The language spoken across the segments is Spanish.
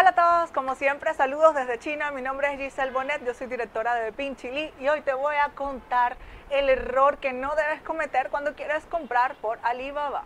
Hola a todos, como siempre, saludos desde China. Mi nombre es Giselle Bonet, yo soy directora de Pinchili y hoy te voy a contar el error que no debes cometer cuando quieres comprar por Alibaba.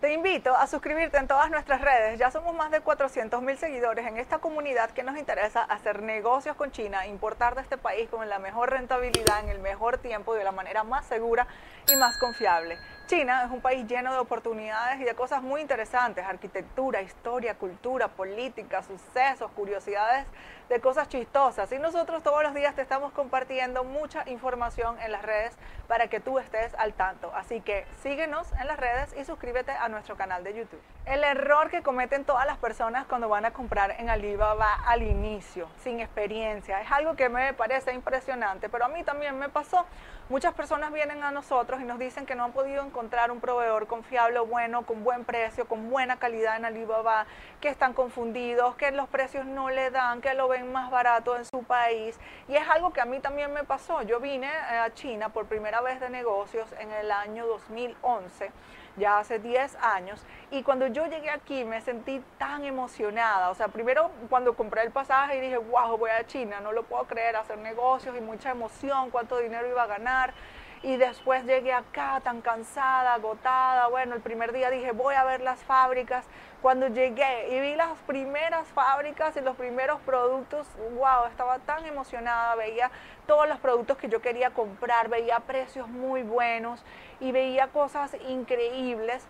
Te invito a suscribirte en todas nuestras redes. Ya somos más de 400 mil seguidores en esta comunidad que nos interesa hacer negocios con China, importar de este país con la mejor rentabilidad, en el mejor tiempo y de la manera más segura y más confiable. China es un país lleno de oportunidades y de cosas muy interesantes, arquitectura, historia, cultura, política, sucesos, curiosidades de cosas chistosas. Y nosotros todos los días te estamos compartiendo mucha información en las redes para que tú estés al tanto. Así que síguenos en las redes y suscríbete a nuestro canal de YouTube. El error que cometen todas las personas cuando van a comprar en Alibaba al inicio, sin experiencia, es algo que me parece impresionante, pero a mí también me pasó. Muchas personas vienen a nosotros y nos dicen que no han podido encontrar un proveedor confiable bueno, con buen precio, con buena calidad en Alibaba, que están confundidos, que los precios no le dan, que lo ven más barato en su país. Y es algo que a mí también me pasó. Yo vine a China por primera vez de negocios en el año 2011 ya hace 10 años, y cuando yo llegué aquí me sentí tan emocionada. O sea, primero cuando compré el pasaje y dije, wow, voy a China, no lo puedo creer, hacer negocios y mucha emoción, cuánto dinero iba a ganar. Y después llegué acá tan cansada, agotada. Bueno, el primer día dije, voy a ver las fábricas. Cuando llegué y vi las primeras fábricas y los primeros productos, wow, estaba tan emocionada, veía todos los productos que yo quería comprar, veía precios muy buenos y veía cosas increíbles.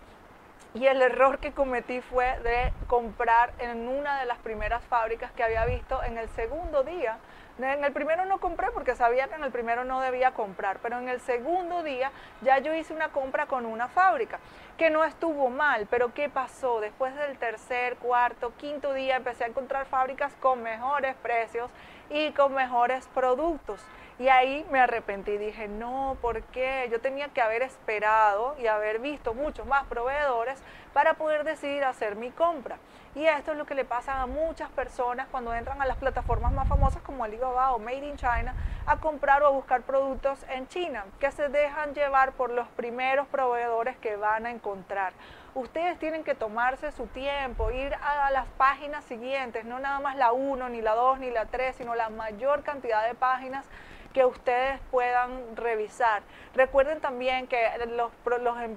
Y el error que cometí fue de comprar en una de las primeras fábricas que había visto en el segundo día en el primero no compré porque sabía que en el primero no debía comprar, pero en el segundo día ya yo hice una compra con una fábrica, que no estuvo mal, pero ¿qué pasó? Después del tercer, cuarto, quinto día empecé a encontrar fábricas con mejores precios y con mejores productos. Y ahí me arrepentí, dije, no, ¿por qué? Yo tenía que haber esperado y haber visto muchos más proveedores para poder decidir hacer mi compra. Y esto es lo que le pasa a muchas personas cuando entran a las plataformas más famosas como Alibaba o Made in China a comprar o a buscar productos en China, que se dejan llevar por los primeros proveedores que van a encontrar. Ustedes tienen que tomarse su tiempo, ir a las páginas siguientes, no nada más la 1, ni la 2, ni la 3, sino la mayor cantidad de páginas que ustedes puedan revisar. Recuerden también que los,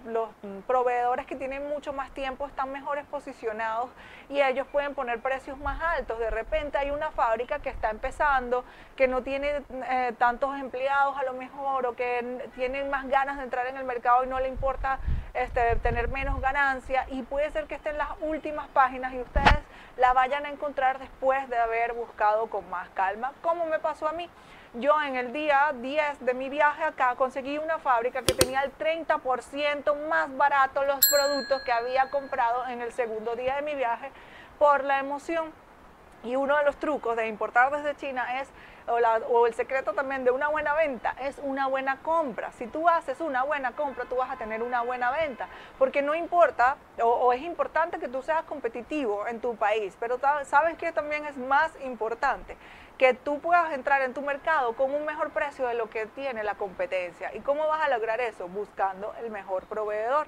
los, proveedores que tienen mucho más tiempo están mejores posicionados y ellos pueden poner precios más altos. De repente hay una fábrica que está empezando, que no tiene eh, tantos empleados a lo mejor o que tienen más ganas de entrar en el mercado y no le importa este, tener menos ganancia y puede ser que esté en las últimas páginas y ustedes la vayan a encontrar después de haber buscado con más calma, como me pasó a mí. Yo en el día 10 de mi viaje acá conseguí una fábrica que tenía el 30% más barato los productos que había comprado en el segundo día de mi viaje por la emoción. Y uno de los trucos de importar desde China es, o, el secreto también de una buena venta, es una buena compra. Si tú haces una buena compra, tú vas a tener una buena venta. Porque no importa, o, o es importante que tú seas competitivo en tu país, pero sabes que también es más importante que tú puedas entrar en tu mercado con un mejor precio de lo que tiene la competencia. ¿Y cómo vas a lograr eso? Buscando el mejor proveedor.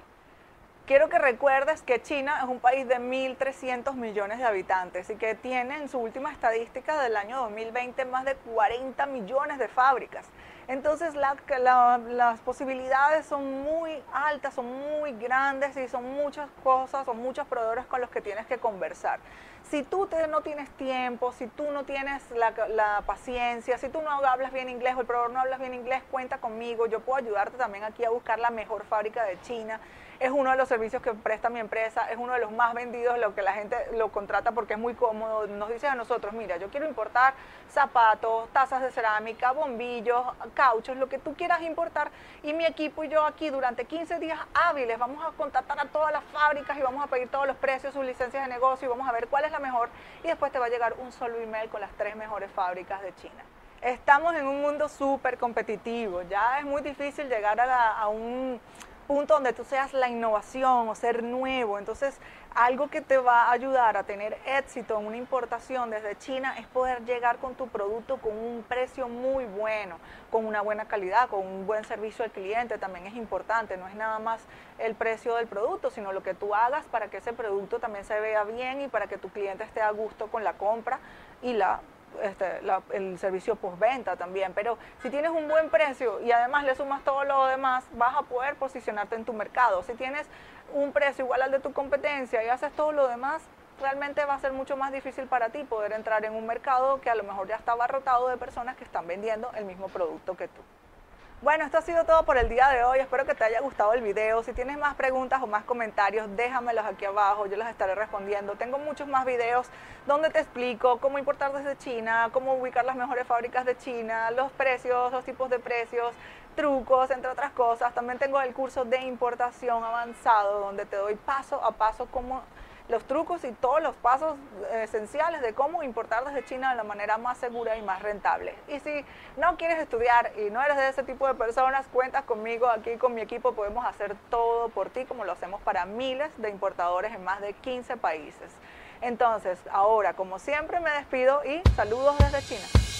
Quiero que recuerdes que China es un país de 1.300 millones de habitantes y que tiene en su última estadística del año 2020 más de 40 millones de fábricas. Entonces las posibilidades son muy altas, son muy grandes y son muchas cosas, son muchos proveedores con los que tienes que conversar. Si tú no tienes tiempo, si tú no tienes la, la, paciencia, si tú no hablas bien inglés o el proveedor no hablas bien inglés, cuenta conmigo. Yo puedo ayudarte también aquí a buscar la mejor fábrica de China es uno de los servicios que presta mi empresa, es uno de los más vendidos, lo que la gente lo contrata porque es muy cómodo. Nos dice a nosotros, mira, yo quiero importar zapatos, tazas de cerámica, bombillos, cauchos, lo que tú quieras importar. Y mi equipo y yo aquí durante 15 días hábiles vamos a contactar a todas las fábricas y vamos a pedir todos los precios, sus licencias de negocio y vamos a ver cuál es la mejor. Y después te va a llegar un solo email con las tres mejores fábricas de China. Estamos en un mundo súper competitivo, ya es muy difícil llegar a, a un punto donde tú seas la innovación o ser nuevo. Entonces, algo que te va a ayudar a tener éxito en una importación desde China es poder llegar con tu producto con un precio muy bueno, con una buena calidad, con un buen servicio al cliente. También es importante, no es nada más el precio del producto, sino lo que tú hagas para que ese producto también se vea bien y para que tu cliente esté a gusto con la compra y la este, el servicio postventa también. Pero si tienes un buen precio y además le sumas todo lo demás, vas a poder posicionarte en tu mercado. Si tienes un precio igual al de tu competencia y haces todo lo demás, realmente va a ser mucho más difícil para ti poder entrar en un mercado que a lo mejor ya está abarrotado de personas que están vendiendo el mismo producto que tú. Bueno, esto ha sido todo por el día de hoy. Espero que te haya gustado el video. Si tienes más preguntas o más comentarios, déjamelos aquí abajo. Yo los estaré respondiendo. Tengo muchos más videos donde te explico cómo importar desde China, cómo ubicar las mejores fábricas de China, los precios, los tipos de precios, trucos, entre otras cosas. También tengo el curso de importación avanzado donde te doy paso a paso cómo los trucos y todos los pasos esenciales de cómo importar desde China de la manera más segura y más rentable. Y si no quieres estudiar y no eres de ese tipo de personas, cuentas conmigo aquí con mi equipo, podemos hacer todo por ti como lo hacemos para miles de importadores en más de 15 países. Entonces, ahora, como siempre, me despido y saludos desde China.